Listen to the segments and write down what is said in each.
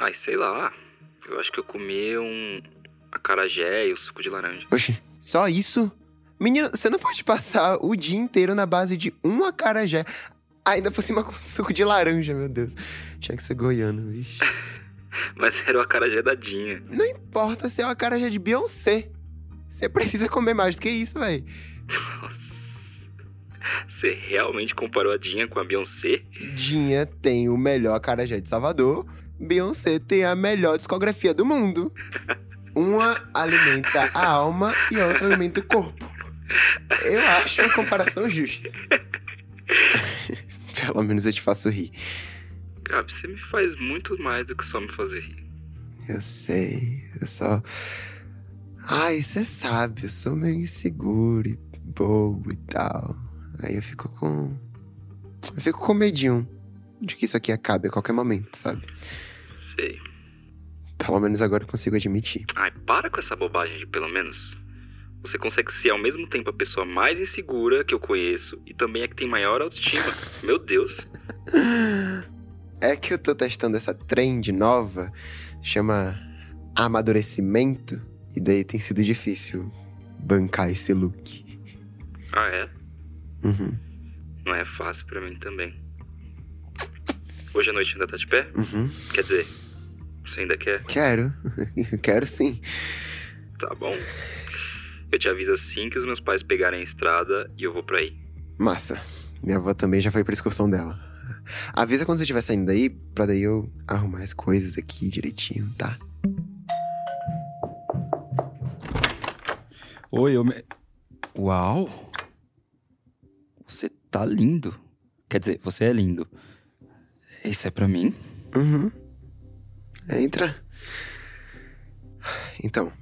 Ai, sei lá. Eu acho que eu comi um acarajé e o suco de laranja. Oxi, só isso? Menino, você não pode passar o dia inteiro na base de um acarajé. Ainda por cima com suco de laranja, meu Deus. Tinha que ser goiano, vixe. Mas era o acarajé da Dinha. Não importa se é o acarajé de Beyoncé. Você precisa comer mais do que isso, véi. Você realmente comparou a Dinha com a Beyoncé? Dinha tem o melhor acarajé de Salvador. Beyoncé tem a melhor discografia do mundo. Uma alimenta a alma e a outra alimenta o corpo. Eu acho uma comparação justa. Pelo menos eu te faço rir. Gabi, você me faz muito mais do que só me fazer rir. Eu sei, eu só. Ai, você sabe, eu sou meio inseguro e bobo e tal. Aí eu fico com. Eu fico com medinho de que isso aqui acabe a qualquer momento, sabe? Sei. Pelo menos agora eu consigo admitir. Ai, para com essa bobagem de pelo menos. Você consegue ser ao mesmo tempo a pessoa mais insegura que eu conheço e também a que tem maior autoestima. Meu Deus. É que eu tô testando essa trend nova, chama amadurecimento, e daí tem sido difícil bancar esse look. Ah, é? Uhum. Não é fácil pra mim também. Hoje à noite ainda tá de pé? Uhum. Quer dizer, você ainda quer? Quero. Quero sim. Tá bom. Eu te aviso assim que os meus pais pegarem a estrada e eu vou pra aí. Massa. Minha avó também já foi pra excursão dela. Avisa quando você estiver saindo daí, pra daí eu arrumar as coisas aqui direitinho, tá? Oi, eu me... Uau! Você tá lindo. Quer dizer, você é lindo. Isso é pra mim? Uhum. Entra. Então,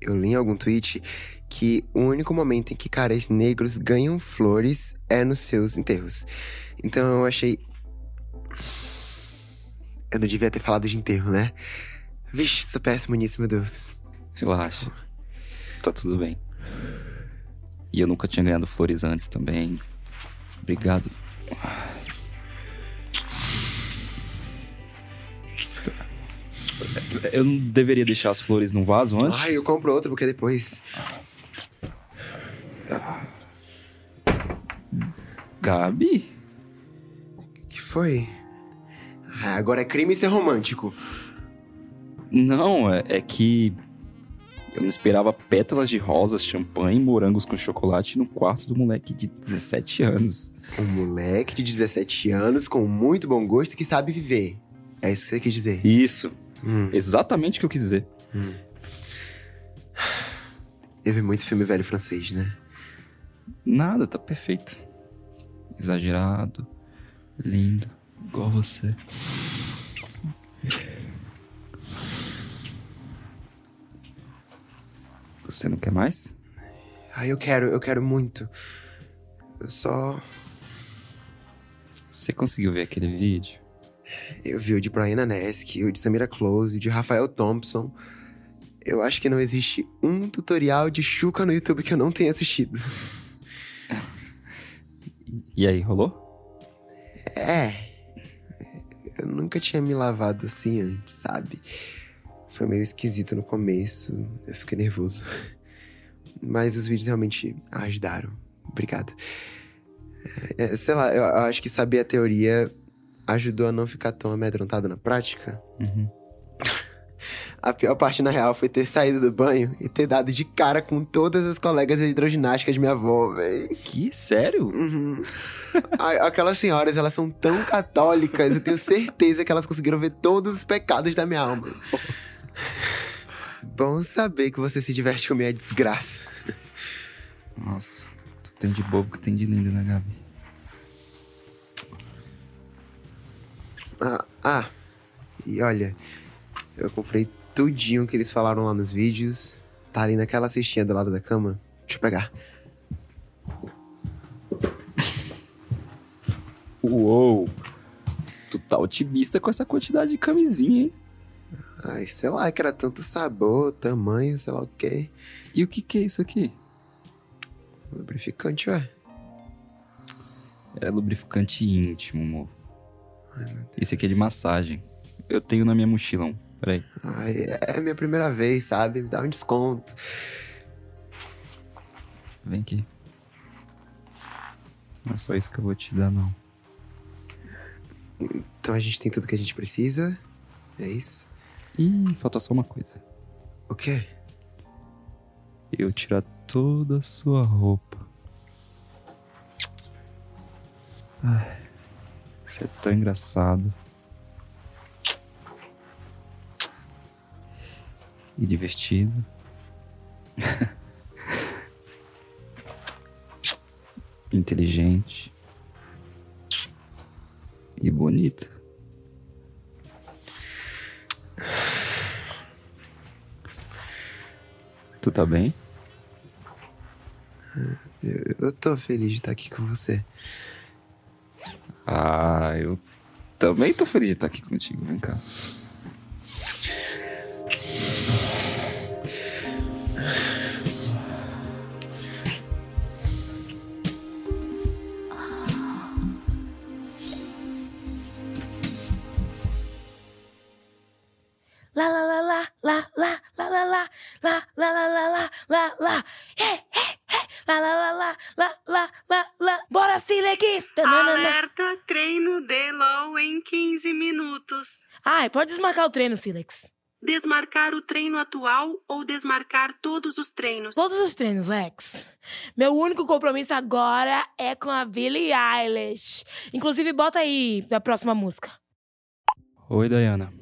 eu li em algum tweet que o único momento em que caras negros ganham flores é nos seus enterros. Então eu achei. Eu não devia ter falado de enterro, né? Vixe, sou péssimo nisso, meu Deus. Relaxa. Tá tudo bem. E eu nunca tinha ganhado flores antes também. Obrigado. Eu não deveria deixar as flores num vaso antes? Ai, eu compro outra porque depois. Gabi? que foi? Ah, agora é crime ser romântico. Não, é, é que eu não esperava pétalas de rosas, champanhe e morangos com chocolate no quarto do moleque de 17 anos. Um moleque de 17 anos com muito bom gosto que sabe viver. É isso que você quis dizer. Isso, Hum. exatamente o que eu quis dizer. Eu vi muito filme velho francês, né? Nada, tá perfeito. Exagerado, lindo, igual você. Você não quer mais? Ah, eu quero, eu quero muito. Eu só. Você conseguiu ver aquele vídeo? Eu vi o de Brian Anesk, o de Samira Close, o de Rafael Thompson. Eu acho que não existe um tutorial de chuca no YouTube que eu não tenha assistido. E aí, rolou? É. Eu nunca tinha me lavado assim antes, sabe? Foi meio esquisito no começo. Eu fiquei nervoso. Mas os vídeos realmente ajudaram. Obrigado. É, sei lá, eu acho que saber a teoria ajudou a não ficar tão amedrontado na prática. Uhum. A pior parte, na real, foi ter saído do banho e ter dado de cara com todas as colegas de hidroginástica de minha avó, véi. Que? Sério? Uhum. Aquelas senhoras, elas são tão católicas, eu tenho certeza que elas conseguiram ver todos os pecados da minha alma. Bom saber que você se diverte com minha desgraça. Nossa, tu tem de bobo que tem de lindo, né, Gabi? Ah, ah, e olha, eu comprei tudinho que eles falaram lá nos vídeos. Tá ali naquela cestinha do lado da cama. Deixa eu pegar. Uou! Tu tá otimista com essa quantidade de camisinha, hein? Ai, sei lá, que era tanto sabor, tamanho, sei lá o quê. E o que que é isso aqui? Lubrificante, ué. É lubrificante íntimo, amor. Ai, Deus. Esse aqui é de massagem. eu tenho na minha mochila um. Peraí. Ai, é minha primeira vez, sabe? Me dá um desconto. Vem aqui. Não é só isso que eu vou te dar, não. Então a gente tem tudo que a gente precisa. É isso? Ih, falta só uma coisa. O quê? Eu tirar toda a sua roupa. Ai, você é tão engraçado. E divertido. Inteligente. E bonito. Tu tá bem? Eu, eu tô feliz de estar aqui com você. Ah, eu também tô feliz de estar aqui contigo. Vem cá. Desmarcar o treino, Silex. Desmarcar o treino atual ou desmarcar todos os treinos? Todos os treinos, Lex. Meu único compromisso agora é com a Billie Eilish. Inclusive, bota aí da próxima música. Oi, Dayana.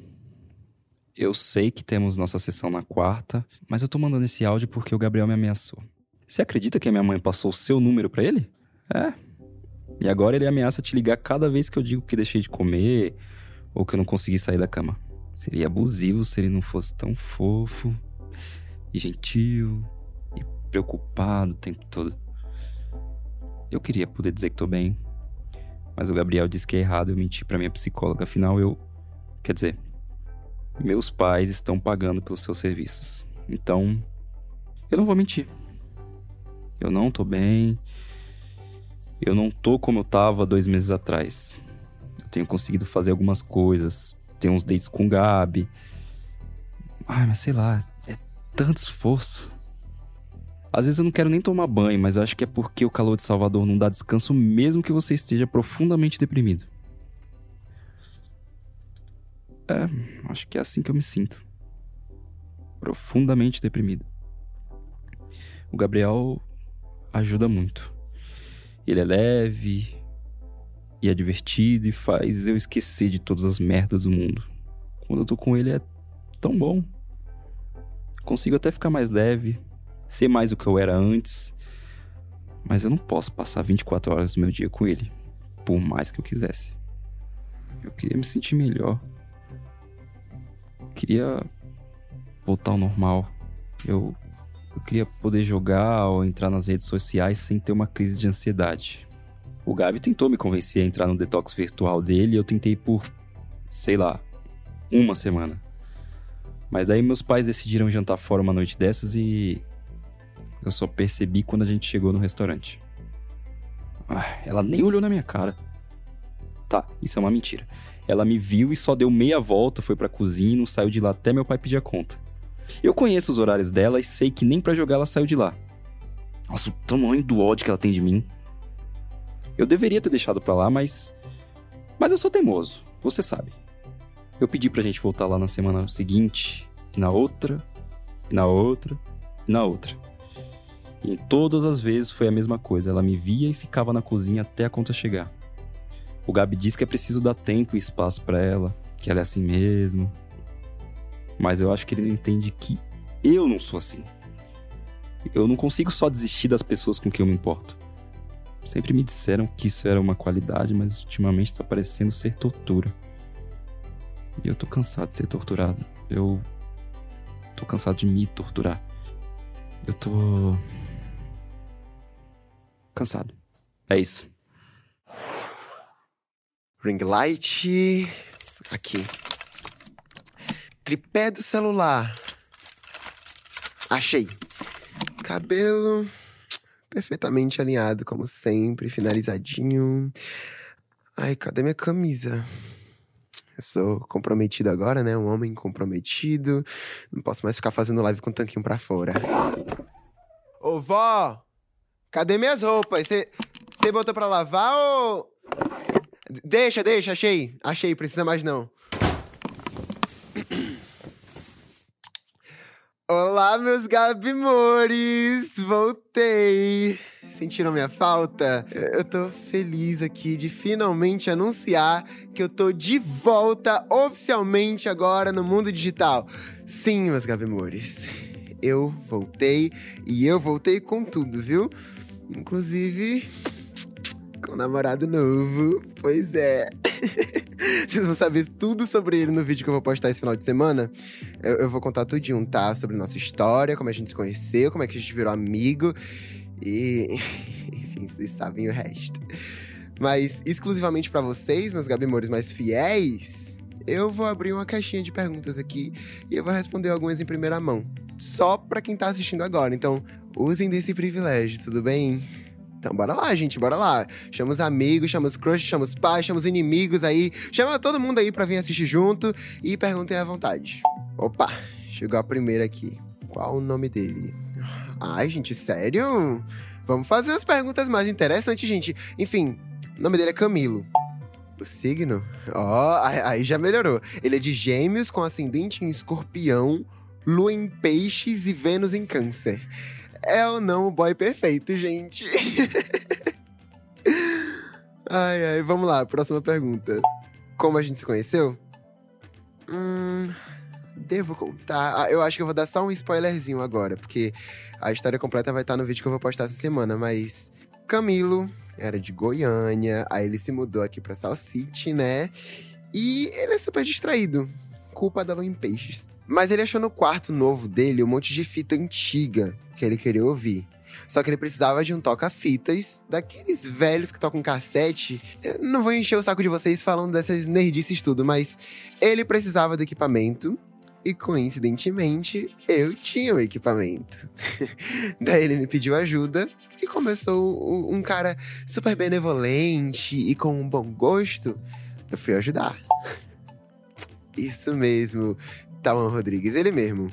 Eu sei que temos nossa sessão na quarta, mas eu tô mandando esse áudio porque o Gabriel me ameaçou. Você acredita que a minha mãe passou o seu número pra ele? É. E agora ele ameaça te ligar cada vez que eu digo que deixei de comer ou que eu não consegui sair da cama. Seria abusivo se ele não fosse tão fofo e gentil e preocupado o tempo todo. Eu queria poder dizer que tô bem, mas o Gabriel disse que é errado eu mentir pra minha psicóloga. Afinal, eu. Quer dizer, meus pais estão pagando pelos seus serviços. Então, eu não vou mentir. Eu não tô bem. Eu não tô como eu tava dois meses atrás. Eu tenho conseguido fazer algumas coisas. Tenho uns dates com Gabi. Ai, mas sei lá, é tanto esforço. Às vezes eu não quero nem tomar banho, mas eu acho que é porque o calor de Salvador não dá descanso mesmo que você esteja profundamente deprimido. É, acho que é assim que eu me sinto. Profundamente deprimido. O Gabriel ajuda muito. Ele é leve e é divertido e faz eu esquecer de todas as merdas do mundo. Quando eu tô com ele é tão bom. Consigo até ficar mais leve, ser mais o que eu era antes. Mas eu não posso passar 24 horas do meu dia com ele, por mais que eu quisesse. Eu queria me sentir melhor. Queria voltar ao normal. Eu, eu queria poder jogar ou entrar nas redes sociais sem ter uma crise de ansiedade. O Gabi tentou me convencer a entrar no detox virtual dele e eu tentei por, sei lá, uma semana. Mas aí meus pais decidiram jantar fora uma noite dessas e eu só percebi quando a gente chegou no restaurante. Ah, ela nem olhou na minha cara. Tá, isso é uma mentira. Ela me viu e só deu meia volta, foi pra cozinha e não saiu de lá até meu pai pedir a conta. Eu conheço os horários dela e sei que nem para jogar ela saiu de lá. Nossa, o tamanho do ódio que ela tem de mim. Eu deveria ter deixado pra lá, mas. Mas eu sou teimoso, você sabe. Eu pedi pra gente voltar lá na semana seguinte, e na outra, e na outra, e na outra. E em todas as vezes foi a mesma coisa. Ela me via e ficava na cozinha até a conta chegar. O Gabi diz que é preciso dar tempo e espaço para ela, que ela é assim mesmo. Mas eu acho que ele não entende que eu não sou assim. Eu não consigo só desistir das pessoas com quem eu me importo. Sempre me disseram que isso era uma qualidade, mas ultimamente tá parecendo ser tortura. E eu tô cansado de ser torturado. Eu tô cansado de me torturar. Eu tô cansado. É isso. Ring light. Aqui. Tripé do celular. Achei. Cabelo perfeitamente alinhado, como sempre, finalizadinho. Ai, cadê minha camisa? Eu sou comprometido agora, né? Um homem comprometido. Não posso mais ficar fazendo live com o tanquinho pra fora. Ô, vó! Cadê minhas roupas? Você botou pra lavar ou. Deixa, deixa, achei. Achei, precisa mais não. Olá, meus Gabimores! Voltei! Sentiram minha falta? Eu tô feliz aqui de finalmente anunciar que eu tô de volta oficialmente agora no mundo digital. Sim, meus Gabimores. Eu voltei e eu voltei com tudo, viu? Inclusive com um namorado novo. Pois é. Vocês vão saber tudo sobre ele no vídeo que eu vou postar esse final de semana. Eu, eu vou contar tudinho, tá? Sobre nossa história, como a gente se conheceu, como é que a gente virou amigo. E. Enfim, vocês sabem o resto. Mas exclusivamente para vocês, meus gabimores mais fiéis, eu vou abrir uma caixinha de perguntas aqui e eu vou responder algumas em primeira mão. Só para quem tá assistindo agora. Então, usem desse privilégio, tudo bem? Então, bora lá, gente, bora lá. Chama os amigos, chama os crush, chama os pais, chama os inimigos aí. Chama todo mundo aí pra vir assistir junto e perguntem à vontade. Opa, chegou a primeira aqui. Qual o nome dele? Ai, gente, sério? Vamos fazer as perguntas mais interessantes, gente. Enfim, o nome dele é Camilo. O signo? Ó, oh, aí já melhorou. Ele é de gêmeos com ascendente em escorpião, lua em peixes e Vênus em câncer é ou não o boy perfeito, gente? ai, ai, vamos lá, próxima pergunta. Como a gente se conheceu? Hum. Devo contar. Ah, eu acho que eu vou dar só um spoilerzinho agora, porque a história completa vai estar no vídeo que eu vou postar essa semana, mas. Camilo era de Goiânia, aí ele se mudou aqui pra Sal City, né? E ele é super distraído. Culpa da Lua em Peixes. Mas ele achou no quarto novo dele um monte de fita antiga que ele queria ouvir. Só que ele precisava de um toca-fitas, daqueles velhos que tocam cassete. Eu não vou encher o saco de vocês falando dessas nerdices tudo, mas ele precisava do equipamento. E coincidentemente, eu tinha o equipamento. Daí ele me pediu ajuda e começou um cara super benevolente e com um bom gosto. Eu fui ajudar. Isso mesmo. Tawan Rodrigues, ele mesmo.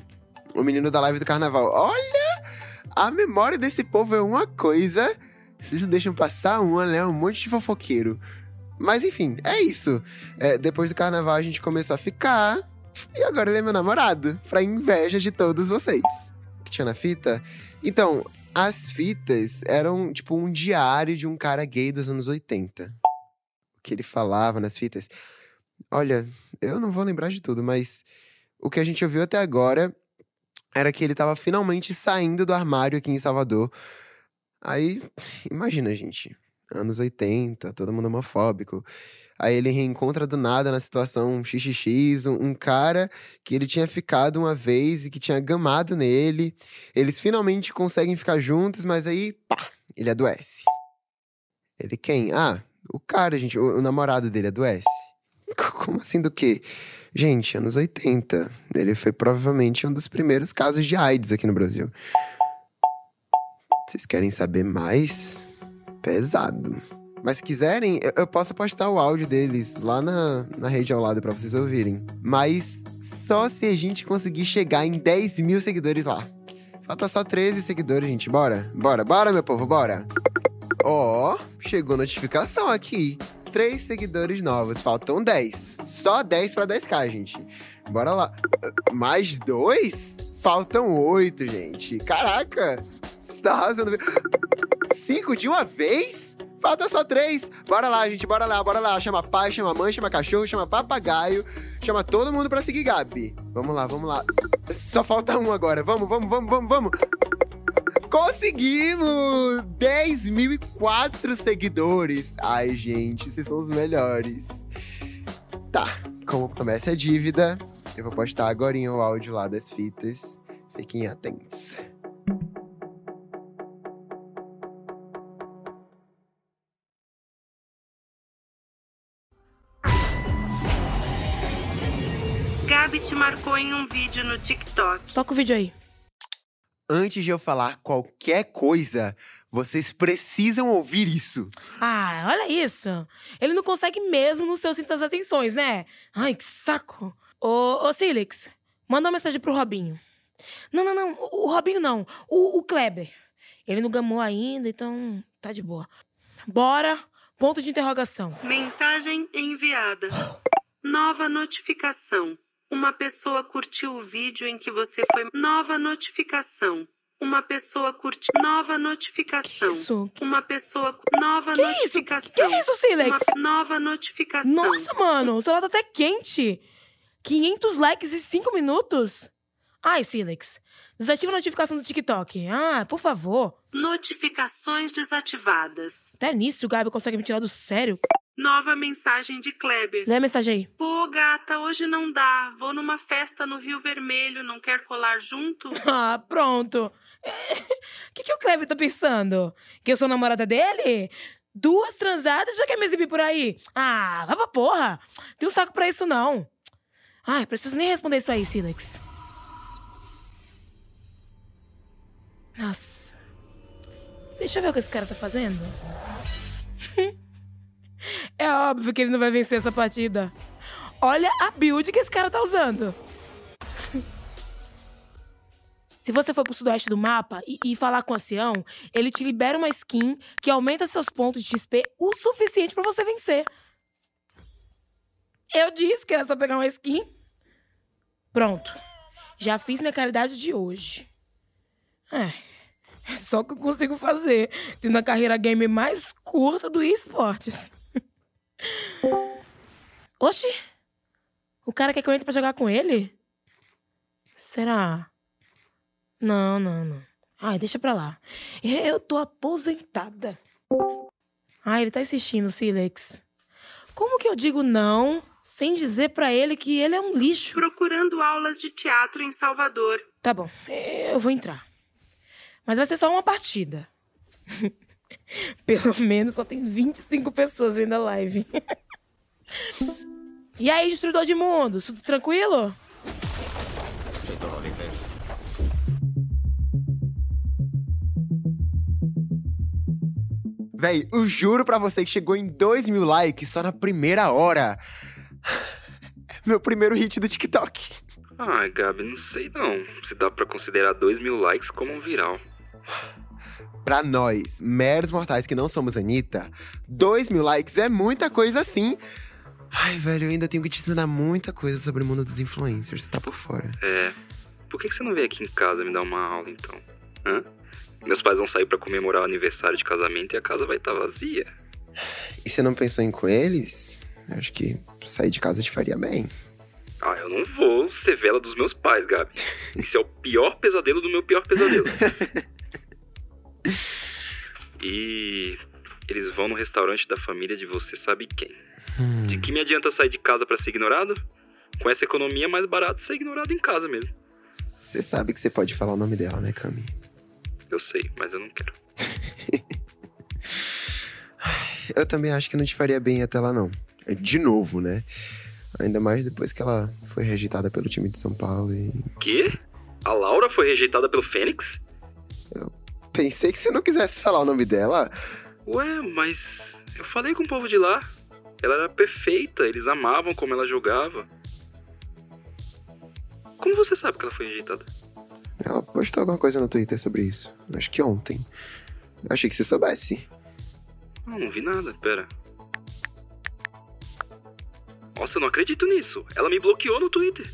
O menino da live do carnaval. Olha! A memória desse povo é uma coisa. Vocês não deixam passar uma, né? Um monte de fofoqueiro. Mas enfim, é isso. É, depois do carnaval a gente começou a ficar. E agora ele é meu namorado. Pra inveja de todos vocês. Que tinha na fita? Então, as fitas eram tipo um diário de um cara gay dos anos 80. O que ele falava nas fitas. Olha, eu não vou lembrar de tudo, mas o que a gente ouviu até agora era que ele estava finalmente saindo do armário aqui em Salvador. Aí, imagina, gente, anos 80, todo mundo homofóbico. Aí ele reencontra do nada na situação xxx um, um, cara que ele tinha ficado uma vez e que tinha gamado nele. Eles finalmente conseguem ficar juntos, mas aí, pá, ele adoece. Ele quem? Ah, o cara, gente, o, o namorado dele adoece. Como assim do quê? Gente, anos 80. Ele foi provavelmente um dos primeiros casos de AIDS aqui no Brasil. Vocês querem saber mais? Pesado. Mas se quiserem, eu posso postar o áudio deles lá na, na rede ao lado para vocês ouvirem. Mas só se a gente conseguir chegar em 10 mil seguidores lá. Falta só 13 seguidores, gente. Bora? Bora, bora, meu povo, bora! Ó, oh, chegou notificação aqui três seguidores novos. Faltam 10. Só 10 para 10k, gente. Bora lá. Mais dois? Faltam oito, gente. Caraca! Você tá arrasando. Cinco de uma vez? Falta só três. Bora lá, gente. Bora lá, bora lá. Chama pai, chama mãe, chama cachorro, chama papagaio. Chama todo mundo pra seguir Gabi. Vamos lá, vamos lá. Só falta um agora. Vamos, vamos, vamos, vamos, vamos. Conseguimos! 10.004 seguidores. Ai, gente, vocês são os melhores. Tá, como promessa é dívida, eu vou postar agora o áudio lá das fitas. Fiquem atentos. Gabi te marcou em um vídeo no TikTok. Toca o vídeo aí antes de eu falar qualquer coisa, Vocês precisam ouvir isso. Ah, olha isso. Ele não consegue mesmo nos seus cintas atenções, né? Ai, que saco. Ô, ô Silix, manda uma mensagem pro Robinho. Não, não, não. O Robinho não. O, o Kleber. Ele não gamou ainda, então tá de boa. Bora. Ponto de interrogação. Mensagem enviada. Nova notificação. Uma pessoa curtiu o vídeo em que você foi. Nova notificação. Uma pessoa curtiu. Nova notificação. Que isso? Uma pessoa. Nova Que isso? notificação. Que isso, Silex? Uma nova notificação. Nossa, mano, o celular tá até quente. 500 likes em 5 minutos? Ai, Silex, desativa a notificação do TikTok. Ah, por favor. Notificações desativadas. Até nisso o Gabi consegue me tirar do sério. Nova mensagem de Kleber. Lê a mensagem aí. Pô, gata, hoje não dá. Vou numa festa no Rio Vermelho. Não quer colar junto? Ah, pronto. O que, que o Kleber tá pensando? Que eu sou namorada dele? Duas transadas já quer me exibir por aí? Ah, vai pra porra. Tem um saco pra isso, não. Ai, preciso nem responder isso aí, Silex. Nossa. Deixa eu ver o que esse cara tá fazendo. é óbvio que ele não vai vencer essa partida. Olha a build que esse cara tá usando. Se você for pro sudoeste do mapa e, e falar com o ancião, ele te libera uma skin que aumenta seus pontos de XP o suficiente pra você vencer. Eu disse que era só pegar uma skin. Pronto. Já fiz minha caridade de hoje. É, é só o que eu consigo fazer tendo a carreira game mais curta do esportes. Oxi! O cara quer que eu entre pra jogar com ele? Será? Não, não, não. Ai, deixa pra lá. Eu tô aposentada. Ai, ele tá insistindo, Silex. Como que eu digo não sem dizer pra ele que ele é um lixo? Procurando aulas de teatro em Salvador. Tá bom, eu vou entrar. Mas vai ser só uma partida. Pelo menos só tem 25 pessoas vendo a live. e aí, destruidor de mundo, tudo tranquilo? Véi, eu juro pra você que chegou em 2 mil likes só na primeira hora. Meu primeiro hit do TikTok. Ai, Gabi, não sei não. Se dá pra considerar 2 mil likes como um viral. Pra nós, meros mortais que não somos Anitta, 2 mil likes é muita coisa assim. Ai, velho, eu ainda tenho que te ensinar muita coisa sobre o mundo dos influencers, você tá por fora. É. Por que você não vem aqui em casa me dar uma aula, então? Hã? Meus pais vão sair pra comemorar o aniversário de casamento e a casa vai estar vazia. E você não pensou em ir com eles? Eu acho que sair de casa te faria bem. Ah, eu não vou ser vela dos meus pais, Gabi. Isso é o pior pesadelo do meu pior pesadelo. E eles vão no restaurante da família de você sabe quem. Hum, De que me adianta sair de casa pra ser ignorado? Com essa economia é mais barato ser ignorado em casa mesmo. Você sabe que você pode falar o nome dela, né, Cami? Eu sei, mas eu não quero. Eu também acho que não te faria bem até lá, não. De novo, né? Ainda mais depois que ela foi rejeitada pelo time de São Paulo e. Quê? A Laura foi rejeitada pelo Fênix? Pensei que você não quisesse falar o nome dela. Ué, mas eu falei com o povo de lá. Ela era perfeita, eles amavam como ela jogava. Como você sabe que ela foi rejeitada? Ela postou alguma coisa no Twitter sobre isso. Acho que ontem. Achei que você soubesse. Não, não vi nada, pera. Nossa, eu não acredito nisso. Ela me bloqueou no Twitter.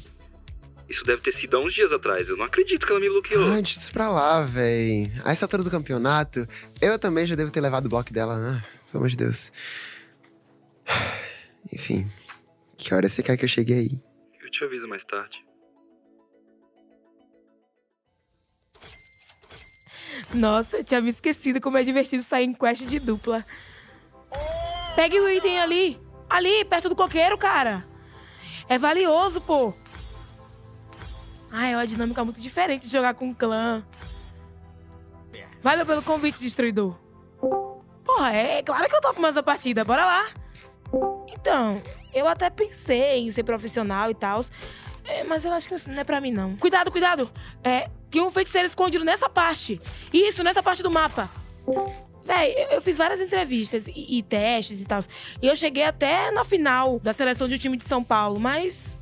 Isso deve ter sido há uns dias atrás. Eu não acredito que ela me bloqueou. Ai, deixa isso pra lá, véi. A essa altura do campeonato, eu também já devo ter levado o bloco dela. Ah, pelo amor de Deus. Enfim, que hora você quer que eu chegue aí? Eu te aviso mais tarde. Nossa, eu tinha me esquecido como é divertido sair em quest de dupla. Pegue o item ali. Ali, perto do coqueiro, cara. É valioso, pô. Ah, é uma dinâmica muito diferente de jogar com um clã. Valeu pelo convite, destruidor. Porra, é claro que eu topo mais a partida. Bora lá. Então, eu até pensei em ser profissional e tal. mas eu acho que isso não é pra mim, não. Cuidado, cuidado. É, tem um feiticeiro escondido nessa parte. Isso, nessa parte do mapa. Véi, eu, eu fiz várias entrevistas e, e testes e tal. E eu cheguei até na final da seleção de um time de São Paulo, mas.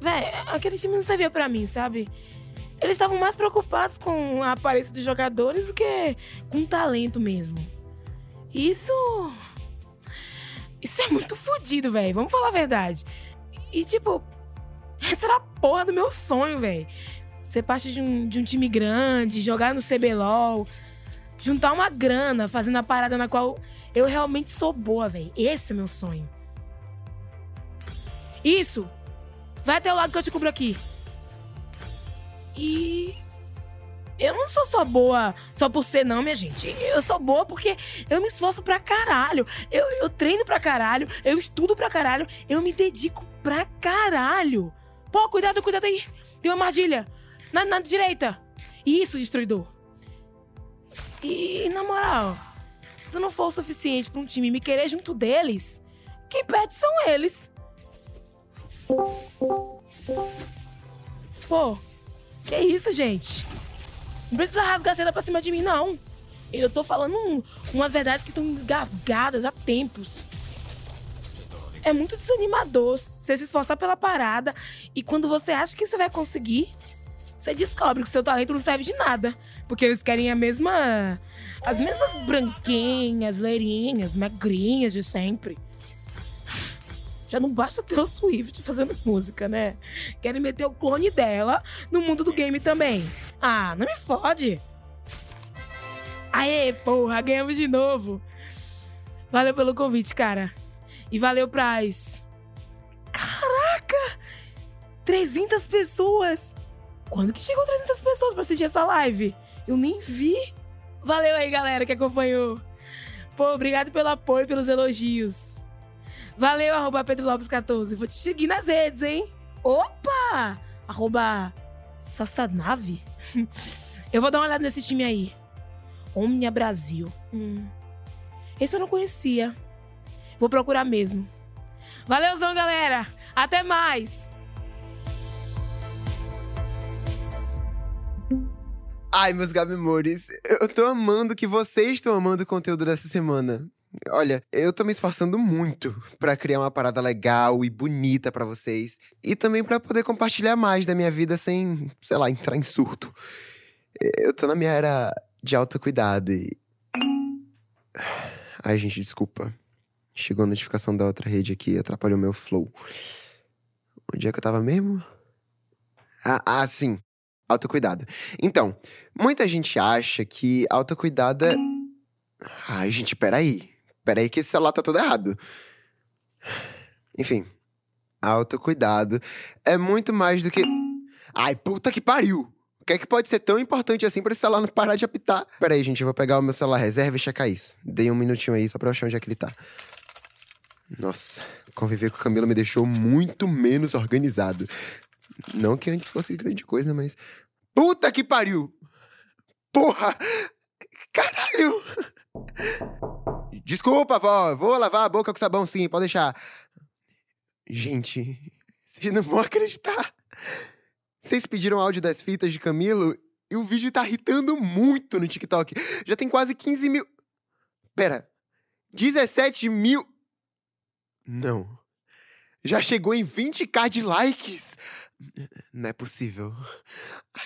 Véi, aquele time não servia pra mim, sabe? Eles estavam mais preocupados com a aparência dos jogadores do que com o talento mesmo. Isso. Isso é muito fodido, velho. Vamos falar a verdade. E, tipo, essa era a porra do meu sonho, velho. Ser parte de um, de um time grande, jogar no CBLOL, juntar uma grana fazendo a parada na qual eu realmente sou boa, velho. Esse é meu sonho. Isso! Vai até o lado que eu te cubro aqui. E. Eu não sou só boa só por ser, não, minha gente. Eu sou boa porque eu me esforço pra caralho. Eu, eu treino pra caralho. Eu estudo pra caralho. Eu me dedico pra caralho. Pô, cuidado, cuidado aí. Tem uma armadilha. Na, na direita. Isso, destruidor. E, na moral, se não for o suficiente pra um time me querer junto deles, quem perde são eles. Pô, que isso, gente? Não precisa rasgar seda pra cima de mim, não. Eu tô falando um, umas verdades que estão engasgadas há tempos. É muito desanimador você se esforçar pela parada e quando você acha que você vai conseguir, você descobre que seu talento não serve de nada. Porque eles querem a mesma. as mesmas branquinhas, leirinhas, magrinhas de sempre. Já não basta ter o Swift fazendo música, né? Querem meter o clone dela no mundo do game também. Ah, não me fode! Aê, porra, ganhamos de novo! Valeu pelo convite, cara. E valeu, Praz. Caraca! 300 pessoas! Quando que chegou 300 pessoas pra assistir essa live? Eu nem vi. Valeu aí, galera, que acompanhou. Pô, obrigado pelo apoio, pelos elogios. Valeu, arroba Pedro Lopes 14. Vou te seguir nas redes, hein? Opa! Arroba Sassanave. Eu vou dar uma olhada nesse time aí. Omnia Brasil. Hum. Esse eu não conhecia. Vou procurar mesmo. Valeuzão, galera! Até mais! Ai, meus Gabimores, eu tô amando que vocês estão amando o conteúdo dessa semana. Olha, eu tô me esforçando muito pra criar uma parada legal e bonita pra vocês. E também pra poder compartilhar mais da minha vida sem, sei lá, entrar em surto. Eu tô na minha era de autocuidado e. Ai, gente, desculpa. Chegou a notificação da outra rede aqui e atrapalhou meu flow. Onde é que eu tava mesmo? Ah, ah, sim. Autocuidado. Então, muita gente acha que autocuidado é. Ai, gente, peraí. Peraí, que esse celular tá todo errado. Enfim, autocuidado é muito mais do que. Ai, puta que pariu! O que é que pode ser tão importante assim pra esse celular não parar de apitar? Peraí, gente, eu vou pegar o meu celular reserva e checar isso. Dei um minutinho aí só pra eu achar onde é que ele tá. Nossa, conviver com o Camilo me deixou muito menos organizado. Não que antes fosse grande coisa, mas. Puta que pariu! Porra! Caralho! Desculpa, vó. Vou lavar a boca com sabão sim, pode deixar. Gente, vocês não vão acreditar. Vocês pediram áudio das fitas de Camilo e o vídeo tá irritando muito no TikTok. Já tem quase 15 mil. Pera. 17 mil. Não. Já chegou em 20k de likes. Não é possível.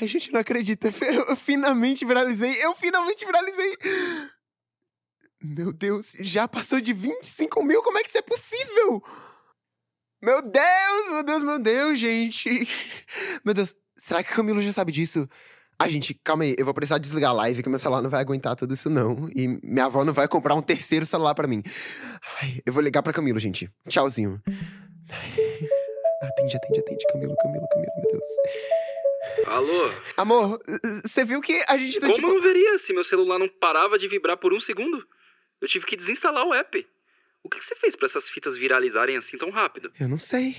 Ai, gente, não acredita. Eu finalmente viralizei. Eu finalmente viralizei. Meu Deus, já passou de 25 mil? Como é que isso é possível? Meu Deus, meu Deus, meu Deus, gente. Meu Deus, será que Camilo já sabe disso? Ah, gente, calma aí, eu vou precisar desligar a live, que meu celular não vai aguentar tudo isso, não. E minha avó não vai comprar um terceiro celular para mim. Ai, eu vou ligar pra Camilo, gente. Tchauzinho. Atende, atende, atende. Camilo, Camilo, Camilo, meu Deus. Alô? Amor, você viu que a gente tá Como tipo. eu não veria se meu celular não parava de vibrar por um segundo? Eu tive que desinstalar o app. O que você fez pra essas fitas viralizarem assim tão rápido? Eu não sei.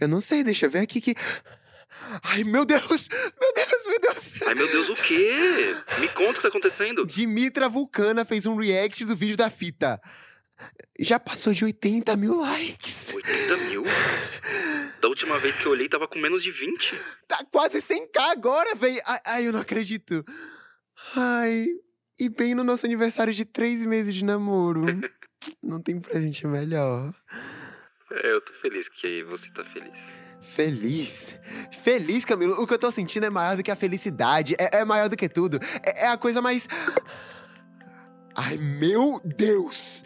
Eu não sei, deixa eu ver aqui que. Ai, meu Deus! Meu Deus, meu Deus! Ai, meu Deus, o quê? Me conta o que tá acontecendo. Dimitra Vulcana fez um react do vídeo da fita. Já passou de 80 mil likes. 80 mil? Da última vez que eu olhei, tava com menos de 20. Tá quase 100k agora, véi. Ai, ai, eu não acredito. Ai. E bem no nosso aniversário de três meses de namoro. Não tem presente melhor. É, eu tô feliz que você tá feliz. Feliz? Feliz, Camilo? O que eu tô sentindo é maior do que a felicidade. É, é maior do que tudo. É, é a coisa mais. Ai, meu Deus!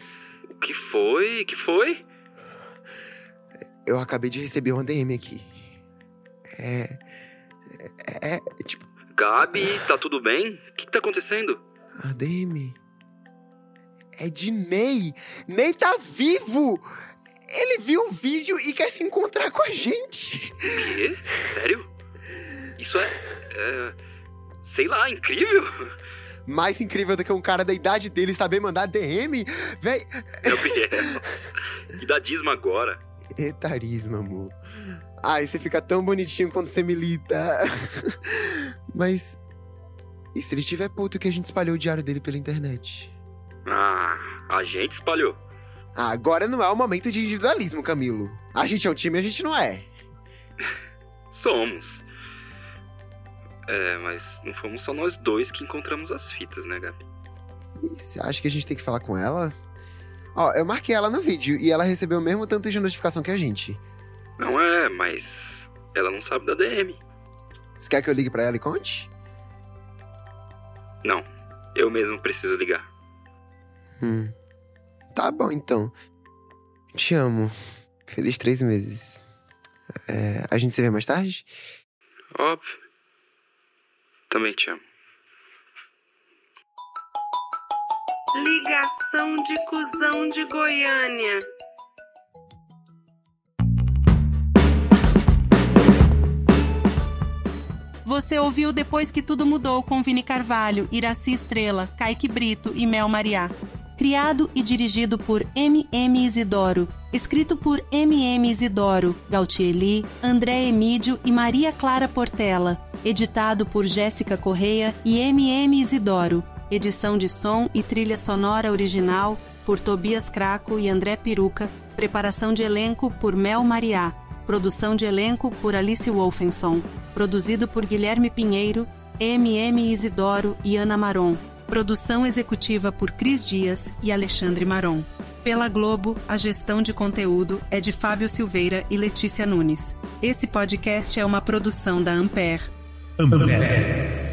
O que foi? que foi? Eu acabei de receber uma DM aqui. É. É. é tipo. Gabi, tá tudo bem? O que, que tá acontecendo? A DM. É de Ney! Ney tá vivo! Ele viu o vídeo e quer se encontrar com a gente! Quê? Sério? Isso é. é sei lá, incrível! Mais incrível do que um cara da idade dele saber mandar DM? Véi. Gabriel. Idadismo agora. Etarismo, amor. Ai, você fica tão bonitinho quando você milita. Mas. E se ele estiver puto que a gente espalhou o diário dele pela internet? Ah, a gente espalhou. Ah, agora não é o momento de individualismo, Camilo. A gente é um time, a gente não é. Somos. É, mas não fomos só nós dois que encontramos as fitas, né, Gabi? Você acha que a gente tem que falar com ela? Ó, eu marquei ela no vídeo e ela recebeu o mesmo tanto de notificação que a gente. Não é, mas ela não sabe da DM. Você quer que eu ligue para ela e conte? Não, eu mesmo preciso ligar. Hum. Tá bom, então. Te amo. Feliz três meses. É, a gente se vê mais tarde? Óbvio. Também te amo. Ligação de cuzão de Goiânia. Você ouviu Depois que Tudo Mudou com Vini Carvalho, Iraci Estrela, Kaique Brito e Mel Mariá. Criado e dirigido por M.M. Isidoro. Escrito por M.M. Isidoro, Gautieli, André Emídio e Maria Clara Portela. Editado por Jéssica Correia e M.M. Isidoro. Edição de som e trilha sonora original por Tobias Craco e André Peruca. Preparação de elenco por Mel Mariá. Produção de elenco por Alice Wolfenson. Produzido por Guilherme Pinheiro, M.M. Isidoro e Ana Maron. Produção executiva por Cris Dias e Alexandre Maron. Pela Globo, a gestão de conteúdo é de Fábio Silveira e Letícia Nunes. Esse podcast é uma produção da Ampere. Ampere.